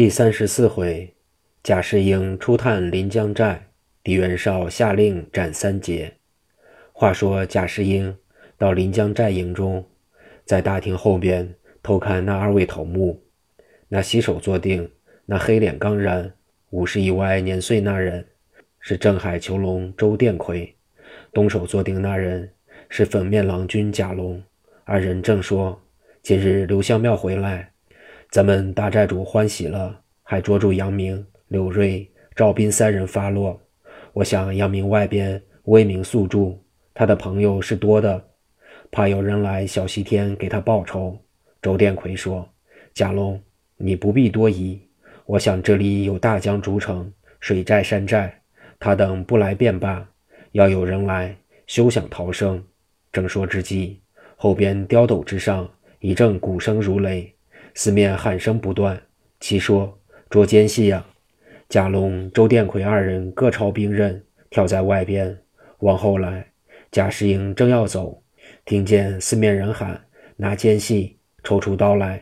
第三十四回，贾世英初探临江寨，狄元绍下令斩三杰。话说贾世英到临江寨营中，在大厅后边偷看那二位头目。那洗手坐定，那黑脸刚然，五十以外年岁那人，是镇海囚龙周殿魁；东手坐定那人，是粉面郎君贾龙。二人正说：“今日刘香庙回来。”咱们大寨主欢喜了，还捉住杨明、柳瑞、赵斌三人发落。我想杨明外边威名素著，他的朋友是多的，怕有人来小西天给他报仇。周殿魁说：“贾龙，你不必多疑。我想这里有大江竹城、水寨、山寨，他等不来便罢。要有人来，休想逃生。”正说之际，后边碉斗之上一阵鼓声如雷。四面喊声不断，其说捉奸细呀！贾龙、周殿魁二人各抄兵刃，跳在外边往后来。贾世英正要走，听见四面人喊拿奸细，抽出刀来。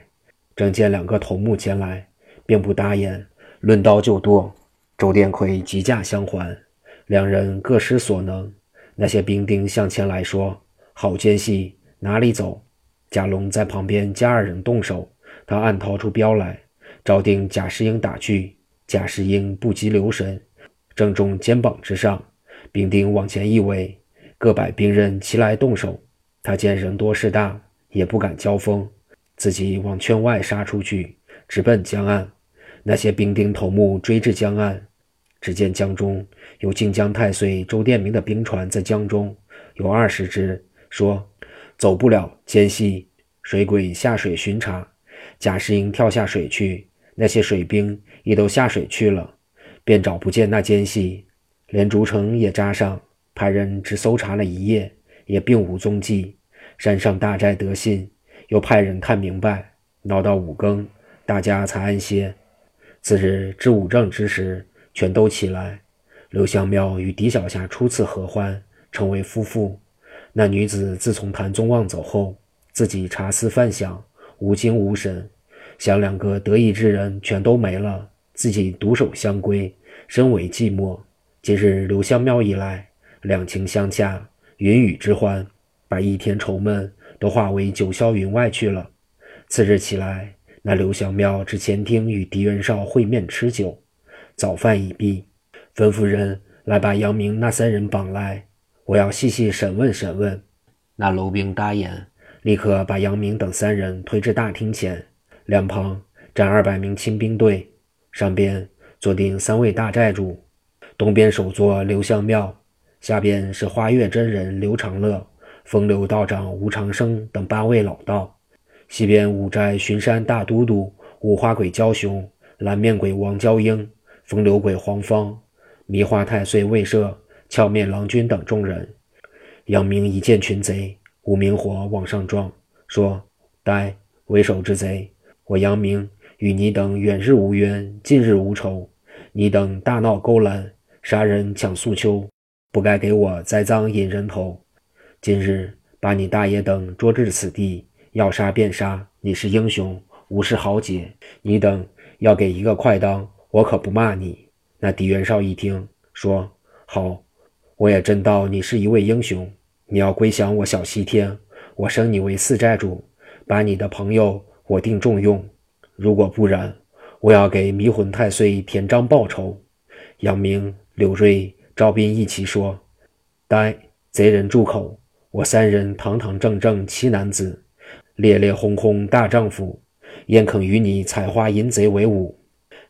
正见两个头目前来，并不答言，抡刀就剁。周殿魁急驾相还，两人各施所能。那些兵丁向前来说：“好奸细，哪里走？”贾龙在旁边加二人动手。他暗掏出镖来，照定贾世英打去。贾世英不及留神，正中肩膀之上。兵丁往前一围，各摆兵刃齐来动手。他见人多势大，也不敢交锋，自己往圈外杀出去，直奔江岸。那些兵丁头目追至江岸，只见江中有靖江太岁周殿明的兵船在江中，有二十只，说走不了，奸细水鬼下水巡查。贾世英跳下水去，那些水兵也都下水去了，便找不见那奸细，连竹城也扎上，派人只搜查了一夜，也并无踪迹。山上大寨得信，又派人探明白，闹到五更，大家才安歇。次日至午正之时，全都起来。刘香庙与狄小霞初次合欢，成为夫妇。那女子自从谭宗旺走后，自己茶思饭想。无精无神，想两个得意之人全都没了，自己独守相归，身为寂寞。今日刘香庙一来，两情相洽，云雨之欢，把一天愁闷都化为九霄云外去了。次日起来，那刘香庙至前厅与狄元绍会面吃酒，早饭已毕，吩咐人来把杨明那三人绑来，我要细细审问审问。那楼兵答言。立刻把杨明等三人推至大厅前，两旁站二百名亲兵队，上边坐定三位大寨主，东边首座刘相庙，下边是花月真人刘长乐、风流道长吴长生等八位老道，西边五寨巡山大都督五花鬼焦雄、蓝面鬼王娇英、风流鬼黄芳、迷花太岁魏社、俏面郎君等众人。杨明一见群贼。无名火往上撞，说：“呆，为首之贼！我杨明与你等远日无冤，近日无仇。你等大闹勾栏，杀人抢素秋，不该给我栽赃引人头。今日把你大爷等捉至此地，要杀便杀，你是英雄，无是豪杰。你等要给一个快当，我可不骂你。”那狄元绍一听，说：“好，我也真道你是一位英雄。”你要归降我小西天，我升你为四寨主，把你的朋友我定重用。如果不然，我要给迷魂太岁田章报仇。杨明、柳瑞、赵斌一齐说：“呆，贼人住口！我三人堂堂正正七男子，烈烈轰轰大丈夫，焉肯与你采花淫贼为伍？”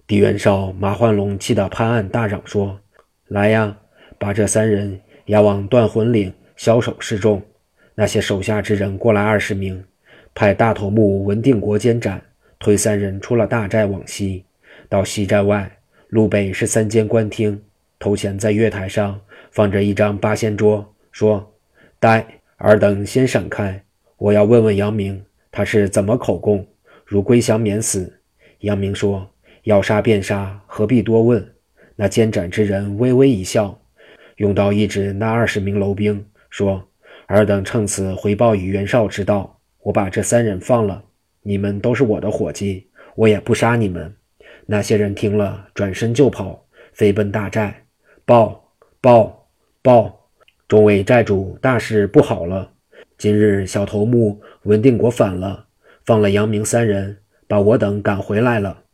狄元绍、马焕龙气得拍案大嚷说：“来呀，把这三人押往断魂岭！”枭首示众，那些手下之人过来二十名，派大头目文定国监斩，推三人出了大寨往西，到西寨外路北是三间官厅，头前在月台上放着一张八仙桌，说：“呆，尔等先闪开，我要问问杨明，他是怎么口供？如归降免死。”杨明说：“要杀便杀，何必多问？”那监斩之人微微一笑，用刀一指那二十名楼兵。说：“尔等趁此回报与袁绍之道，我把这三人放了，你们都是我的伙计，我也不杀你们。那些人听了，转身就跑，飞奔大寨，报报报！众位寨主，大事不好了！今日小头目文定国反了，放了杨明三人，把我等赶回来了。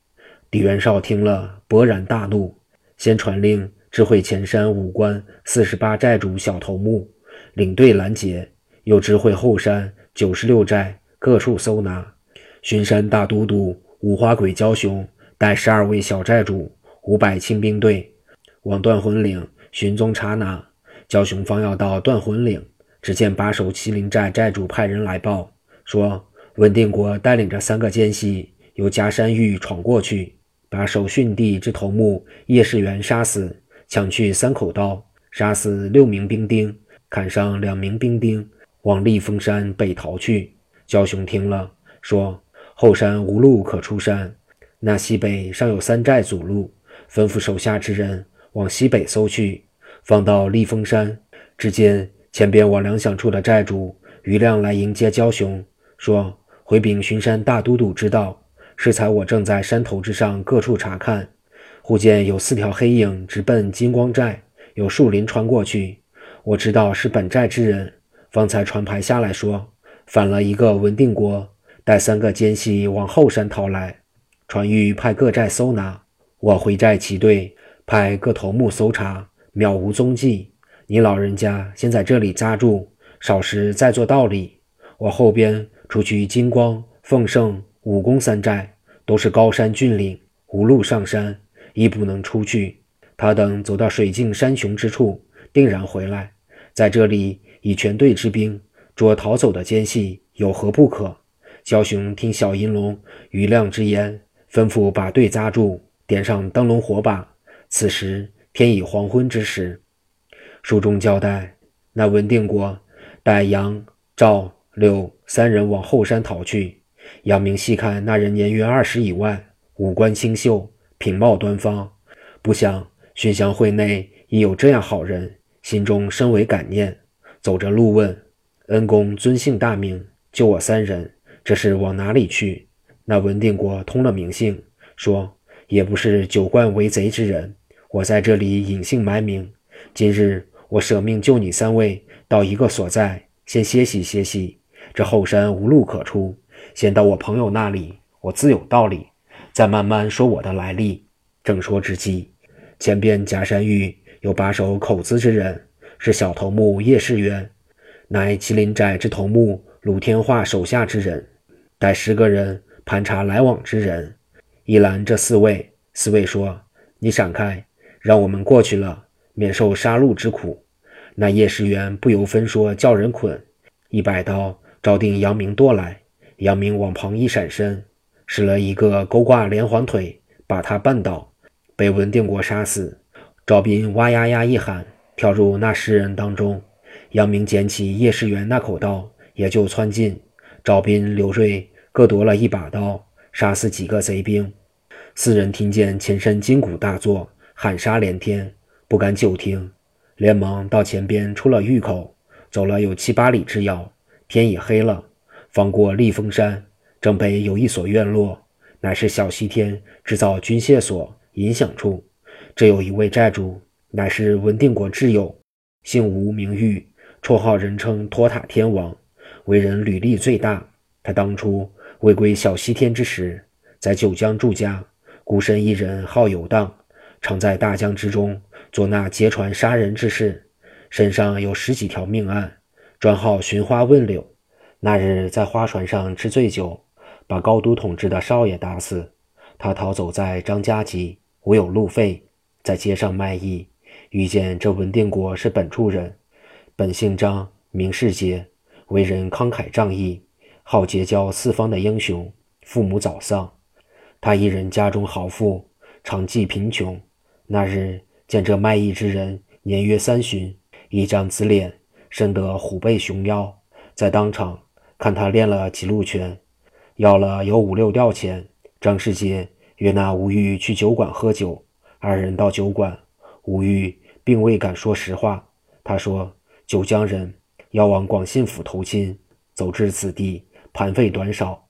李元绍听了，勃然大怒，先传令智慧前山五关四十八寨主小头目，领队拦截；又知会后山九十六寨各处搜拿。巡山大都督五花鬼焦雄带十二位小寨主、五百清兵队往断魂岭寻踪查拿。焦雄方要到断魂岭。只见把守麒麟寨寨主派人来报说，文定国带领着三个奸细由夹山峪闯过去，把守训地之头目叶世元杀死，抢去三口刀，杀死六名兵丁，砍伤两名兵丁，往立峰山北逃去。焦雄听了，说：“后山无路可出山，那西北尚有三寨阻路，吩咐手下之人往西北搜去，放到立峰山。只见。”前边我粮饷处的寨主余亮来迎接焦雄，说：“回禀巡山大都督知道，适才我正在山头之上各处查看，忽见有四条黑影直奔金光寨，有树林穿过去。我知道是本寨之人，方才传牌下来说，反了一个文定国，带三个奸细往后山逃来，传谕派各寨搜拿。我回寨齐队，派各头目搜查，渺无踪迹。”你老人家先在这里扎住，少时再做道理。我后边出去金光、凤圣、武功三寨，都是高山峻岭，无路上山，亦不能出去。他等走到水静山穷之处，定然回来。在这里以全队之兵捉逃走的奸细，有何不可？焦雄听小银龙、余亮之言，吩咐把队扎住，点上灯笼火把。此时天已黄昏之时。书中交代，那文定国带杨、赵、柳三人往后山逃去。杨明细看那人年约二十以外，五官清秀，品貌端方，不想寻香会内已有这样好人，心中深为感念。走着路问：“恩公尊姓大名？救我三人，这是往哪里去？”那文定国通了名姓，说：“也不是酒罐为贼之人，我在这里隐姓埋名，今日。”我舍命救你三位，到一个所在先歇息歇息。这后山无路可出，先到我朋友那里，我自有道理。再慢慢说我的来历。正说之际，前边假山峪有把守口子之人，是小头目叶世元，乃麒麟寨之头目鲁天化手下之人，带十个人盘查来往之人。一拦这四位，四位说：“你闪开，让我们过去了，免受杀戮之苦。”那叶世元不由分说叫人捆，一百刀照定杨明剁来。杨明往旁一闪身，使了一个勾挂连环腿，把他绊倒，被文定国杀死。赵斌哇呀呀一喊，跳入那十人当中。杨明捡起叶世元那口刀，也就窜进。赵斌、刘瑞各夺了一把刀，杀死几个贼兵。四人听见前身筋骨大作，喊杀连天，不敢久听。连忙到前边出了峪口，走了有七八里之遥，天已黑了。方过立峰山，正北有一所院落，乃是小西天制造军械所影响处。这有一位寨主，乃是文定国挚友，姓吴名玉，绰号人称托塔天王，为人履历最大。他当初未归小西天之时，在九江住家，孤身一人好游荡，常在大江之中。做那劫船杀人之事，身上有十几条命案，专好寻花问柳。那日在花船上吃醉酒，把高都统治的少爷打死。他逃走在张家集，无有路费，在街上卖艺，遇见这文定国是本处人，本姓张，名世杰，为人慷慨仗义，好结交四方的英雄。父母早丧，他一人家中豪富，常济贫穷。那日。见这卖艺之人年约三旬，一张紫脸，生得虎背熊腰，在当场看他练了几路拳，要了有五六吊钱。张世杰约那吴玉去酒馆喝酒，二人到酒馆，吴玉并未敢说实话。他说：“九江人要往广信府投亲，走至此地，盘费短少，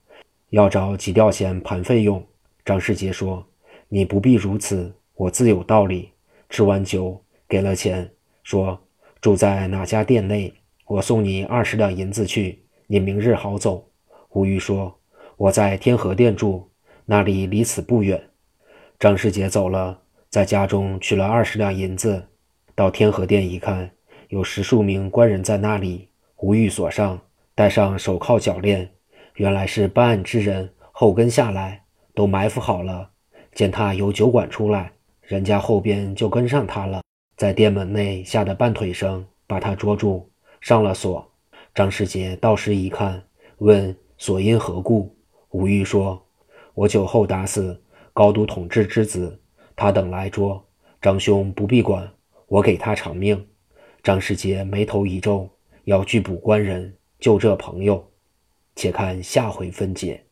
要找几吊钱盘费用。”张世杰说：“你不必如此，我自有道理。”吃完酒，给了钱，说：“住在哪家店内，我送你二十两银子去，你明日好走。”吴玉说：“我在天河店住，那里离此不远。”张世杰走了，在家中取了二十两银子，到天河殿一看，有十数名官人在那里。吴玉锁上，戴上手铐脚链，原来是办案之人，后跟下来，都埋伏好了。见他由酒馆出来。人家后边就跟上他了，在店门内吓得半腿生，把他捉住，上了锁。张世杰到时一看，问锁因何故？吴玉说：“我酒后打死高都统治之子，他等来捉，张兄不必管，我给他偿命。”张世杰眉头一皱，要拒捕官人，救这朋友。且看下回分解。